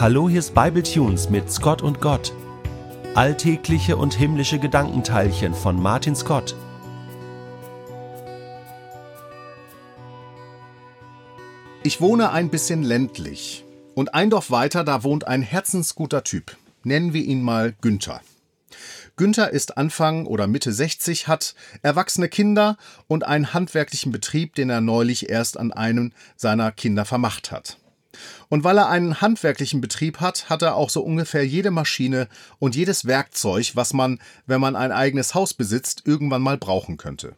Hallo, hier ist Bible Tunes mit Scott und Gott. Alltägliche und himmlische Gedankenteilchen von Martin Scott. Ich wohne ein bisschen ländlich. Und ein Dorf weiter, da wohnt ein herzensguter Typ. Nennen wir ihn mal Günther. Günther ist Anfang oder Mitte 60, hat erwachsene Kinder und einen handwerklichen Betrieb, den er neulich erst an einem seiner Kinder vermacht hat. Und weil er einen handwerklichen Betrieb hat, hat er auch so ungefähr jede Maschine und jedes Werkzeug, was man, wenn man ein eigenes Haus besitzt, irgendwann mal brauchen könnte.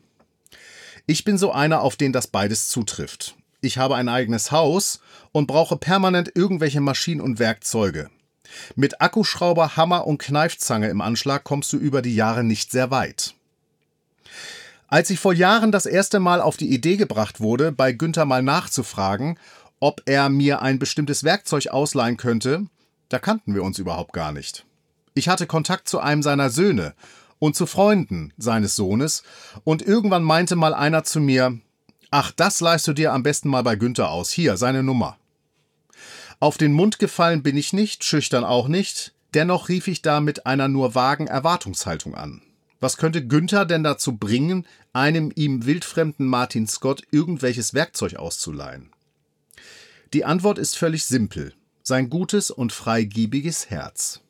Ich bin so einer, auf den das beides zutrifft. Ich habe ein eigenes Haus und brauche permanent irgendwelche Maschinen und Werkzeuge. Mit Akkuschrauber, Hammer und Kneifzange im Anschlag kommst du über die Jahre nicht sehr weit. Als ich vor Jahren das erste Mal auf die Idee gebracht wurde, bei Günther mal nachzufragen, ob er mir ein bestimmtes Werkzeug ausleihen könnte, da kannten wir uns überhaupt gar nicht. Ich hatte Kontakt zu einem seiner Söhne und zu Freunden seines Sohnes, und irgendwann meinte mal einer zu mir, Ach, das leihst du dir am besten mal bei Günther aus. Hier, seine Nummer. Auf den Mund gefallen bin ich nicht, schüchtern auch nicht, dennoch rief ich da mit einer nur vagen Erwartungshaltung an. Was könnte Günther denn dazu bringen, einem ihm wildfremden Martin Scott irgendwelches Werkzeug auszuleihen? Die Antwort ist völlig simpel. Sein gutes und freigebiges Herz.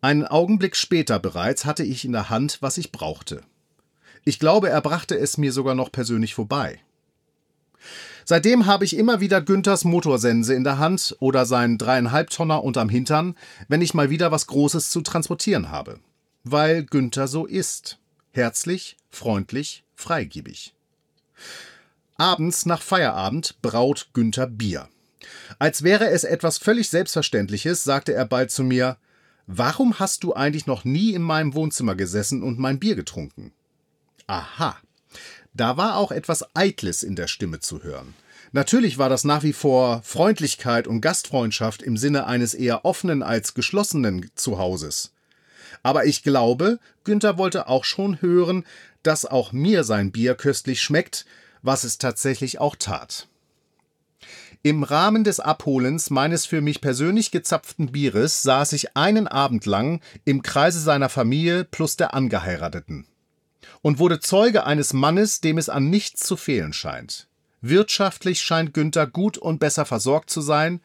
Einen Augenblick später bereits hatte ich in der Hand, was ich brauchte. Ich glaube, er brachte es mir sogar noch persönlich vorbei. Seitdem habe ich immer wieder Günthers Motorsense in der Hand oder seinen dreieinhalb Tonner unterm Hintern, wenn ich mal wieder was Großes zu transportieren habe. Weil Günther so ist. Herzlich, freundlich, freigebig. Abends nach Feierabend braut Günther Bier. Als wäre es etwas völlig Selbstverständliches, sagte er bald zu mir, Warum hast du eigentlich noch nie in meinem Wohnzimmer gesessen und mein Bier getrunken? Aha. Da war auch etwas Eitles in der Stimme zu hören. Natürlich war das nach wie vor Freundlichkeit und Gastfreundschaft im Sinne eines eher offenen als geschlossenen Zuhauses. Aber ich glaube, Günther wollte auch schon hören, dass auch mir sein Bier köstlich schmeckt, was es tatsächlich auch tat. Im Rahmen des Abholens meines für mich persönlich gezapften Bieres saß ich einen Abend lang im Kreise seiner Familie plus der Angeheirateten und wurde Zeuge eines Mannes, dem es an nichts zu fehlen scheint. Wirtschaftlich scheint Günther gut und besser versorgt zu sein.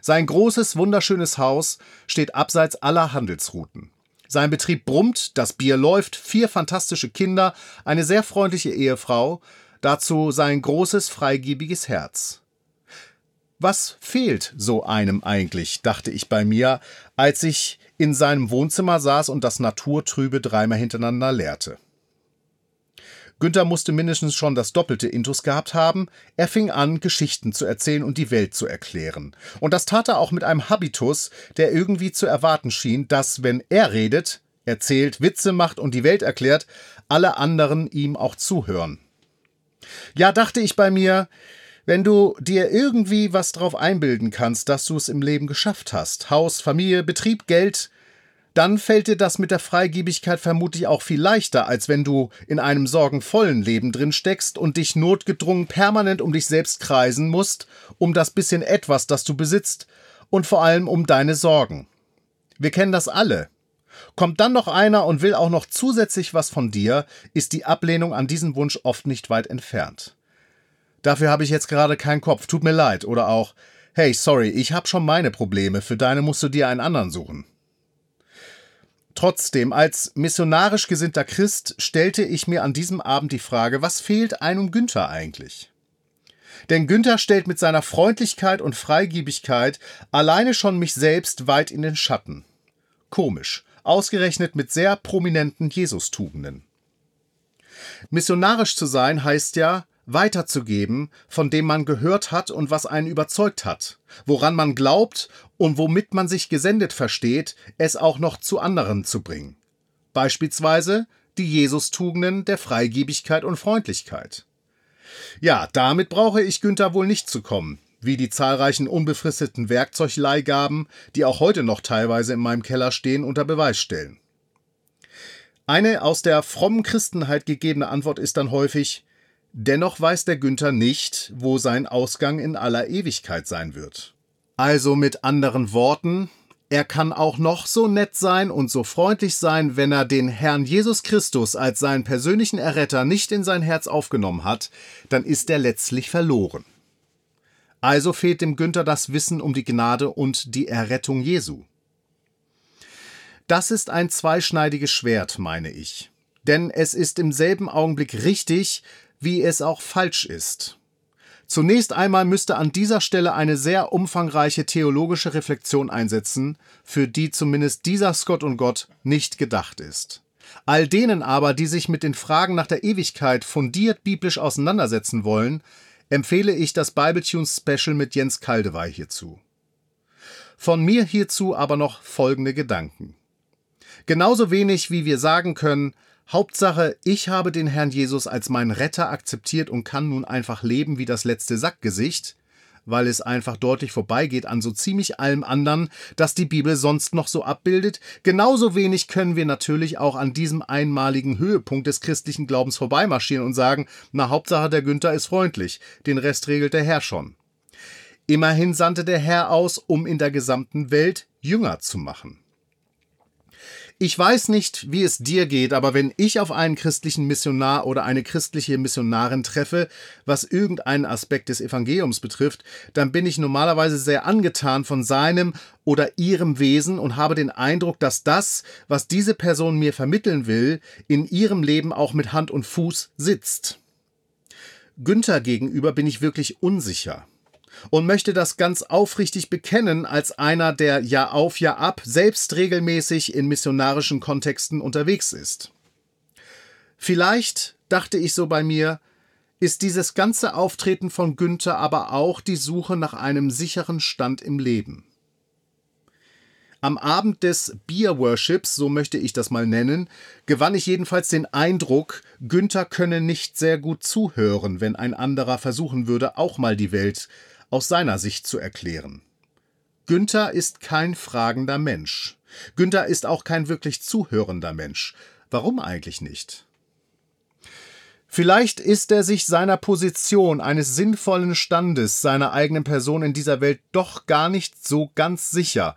Sein großes, wunderschönes Haus steht abseits aller Handelsrouten. Sein Betrieb brummt, das Bier läuft, vier fantastische Kinder, eine sehr freundliche Ehefrau, dazu sein großes, freigebiges Herz. Was fehlt so einem eigentlich, dachte ich bei mir, als ich in seinem Wohnzimmer saß und das Naturtrübe dreimal hintereinander leerte. Günther musste mindestens schon das doppelte Intus gehabt haben. Er fing an, Geschichten zu erzählen und die Welt zu erklären. Und das tat er auch mit einem Habitus, der irgendwie zu erwarten schien, dass, wenn er redet, erzählt, Witze macht und die Welt erklärt, alle anderen ihm auch zuhören. Ja, dachte ich bei mir, wenn du dir irgendwie was drauf einbilden kannst, dass du es im Leben geschafft hast, Haus, Familie, Betrieb, Geld, dann fällt dir das mit der Freigebigkeit vermutlich auch viel leichter, als wenn du in einem sorgenvollen Leben drin steckst und dich notgedrungen permanent um dich selbst kreisen musst, um das bisschen etwas, das du besitzt, und vor allem um deine Sorgen. Wir kennen das alle. Kommt dann noch einer und will auch noch zusätzlich was von dir, ist die Ablehnung an diesen Wunsch oft nicht weit entfernt. Dafür habe ich jetzt gerade keinen Kopf, tut mir leid, oder auch, hey, sorry, ich habe schon meine Probleme, für deine musst du dir einen anderen suchen. Trotzdem, als missionarisch gesinnter Christ stellte ich mir an diesem Abend die Frage, was fehlt einem Günther eigentlich? Denn Günther stellt mit seiner Freundlichkeit und Freigiebigkeit alleine schon mich selbst weit in den Schatten. Komisch, ausgerechnet mit sehr prominenten Jesus-Tugenden. Missionarisch zu sein heißt ja, weiterzugeben, von dem man gehört hat und was einen überzeugt hat, woran man glaubt und womit man sich gesendet versteht, es auch noch zu anderen zu bringen. Beispielsweise die Jesus-Tugenden der Freigebigkeit und Freundlichkeit. Ja, damit brauche ich Günther wohl nicht zu kommen, wie die zahlreichen unbefristeten Werkzeugleihgaben, die auch heute noch teilweise in meinem Keller stehen, unter Beweis stellen. Eine aus der frommen Christenheit gegebene Antwort ist dann häufig, Dennoch weiß der Günther nicht, wo sein Ausgang in aller Ewigkeit sein wird. Also mit anderen Worten, er kann auch noch so nett sein und so freundlich sein, wenn er den Herrn Jesus Christus als seinen persönlichen Erretter nicht in sein Herz aufgenommen hat, dann ist er letztlich verloren. Also fehlt dem Günther das Wissen um die Gnade und die Errettung Jesu. Das ist ein zweischneidiges Schwert, meine ich. Denn es ist im selben Augenblick richtig, wie es auch falsch ist. Zunächst einmal müsste an dieser Stelle eine sehr umfangreiche theologische Reflexion einsetzen, für die zumindest dieser Scott und Gott nicht gedacht ist. All denen aber, die sich mit den Fragen nach der Ewigkeit fundiert biblisch auseinandersetzen wollen, empfehle ich das Bibletunes Special mit Jens Kaldewey hierzu. Von mir hierzu aber noch folgende Gedanken. Genauso wenig wie wir sagen können, Hauptsache, ich habe den Herrn Jesus als meinen Retter akzeptiert und kann nun einfach leben wie das letzte Sackgesicht, weil es einfach deutlich vorbeigeht an so ziemlich allem anderen, das die Bibel sonst noch so abbildet. Genauso wenig können wir natürlich auch an diesem einmaligen Höhepunkt des christlichen Glaubens vorbeimarschieren und sagen, na Hauptsache der Günther ist freundlich, den Rest regelt der Herr schon. Immerhin sandte der Herr aus, um in der gesamten Welt Jünger zu machen. Ich weiß nicht, wie es dir geht, aber wenn ich auf einen christlichen Missionar oder eine christliche Missionarin treffe, was irgendeinen Aspekt des Evangeliums betrifft, dann bin ich normalerweise sehr angetan von seinem oder ihrem Wesen und habe den Eindruck, dass das, was diese Person mir vermitteln will, in ihrem Leben auch mit Hand und Fuß sitzt. Günther gegenüber bin ich wirklich unsicher und möchte das ganz aufrichtig bekennen als einer, der Jahr auf Jahr ab selbst regelmäßig in missionarischen Kontexten unterwegs ist. Vielleicht, dachte ich so bei mir, ist dieses ganze Auftreten von Günther aber auch die Suche nach einem sicheren Stand im Leben. Am Abend des Beer Worships, so möchte ich das mal nennen, gewann ich jedenfalls den Eindruck, Günther könne nicht sehr gut zuhören, wenn ein anderer versuchen würde, auch mal die Welt aus seiner Sicht zu erklären. Günther ist kein fragender Mensch. Günther ist auch kein wirklich zuhörender Mensch. Warum eigentlich nicht? Vielleicht ist er sich seiner Position, eines sinnvollen Standes, seiner eigenen Person in dieser Welt doch gar nicht so ganz sicher.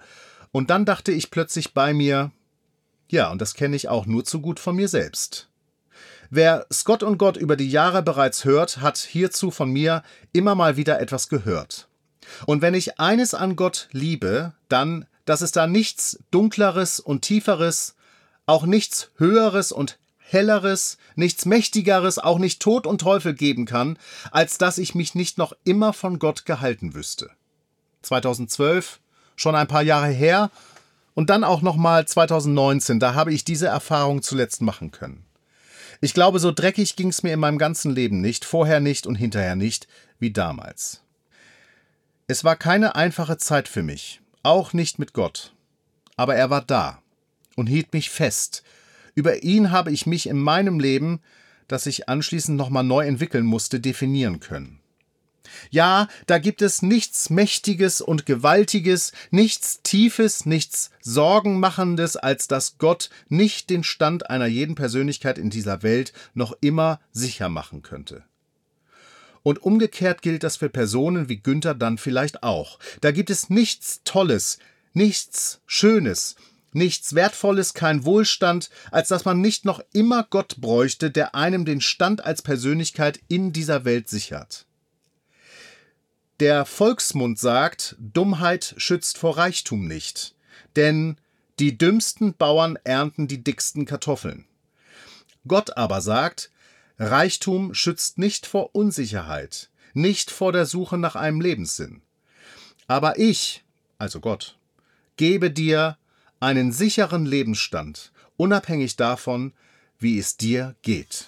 Und dann dachte ich plötzlich bei mir, ja, und das kenne ich auch nur zu gut von mir selbst. Wer Scott und Gott über die Jahre bereits hört, hat hierzu von mir immer mal wieder etwas gehört. Und wenn ich eines an Gott liebe, dann, dass es da nichts Dunkleres und Tieferes, auch nichts Höheres und Helleres, nichts Mächtigeres, auch nicht Tod und Teufel geben kann, als dass ich mich nicht noch immer von Gott gehalten wüsste. 2012, schon ein paar Jahre her, und dann auch nochmal 2019, da habe ich diese Erfahrung zuletzt machen können. Ich glaube, so dreckig ging es mir in meinem ganzen Leben nicht, vorher nicht und hinterher nicht, wie damals. Es war keine einfache Zeit für mich, auch nicht mit Gott. Aber er war da und hielt mich fest. Über ihn habe ich mich in meinem Leben, das ich anschließend nochmal neu entwickeln musste, definieren können. Ja, da gibt es nichts Mächtiges und Gewaltiges, nichts Tiefes, nichts Sorgenmachendes, als dass Gott nicht den Stand einer jeden Persönlichkeit in dieser Welt noch immer sicher machen könnte. Und umgekehrt gilt das für Personen wie Günther dann vielleicht auch. Da gibt es nichts Tolles, nichts Schönes, nichts Wertvolles, kein Wohlstand, als dass man nicht noch immer Gott bräuchte, der einem den Stand als Persönlichkeit in dieser Welt sichert. Der Volksmund sagt, Dummheit schützt vor Reichtum nicht, denn die dümmsten Bauern ernten die dicksten Kartoffeln. Gott aber sagt, Reichtum schützt nicht vor Unsicherheit, nicht vor der Suche nach einem Lebenssinn. Aber ich, also Gott, gebe dir einen sicheren Lebensstand, unabhängig davon, wie es dir geht.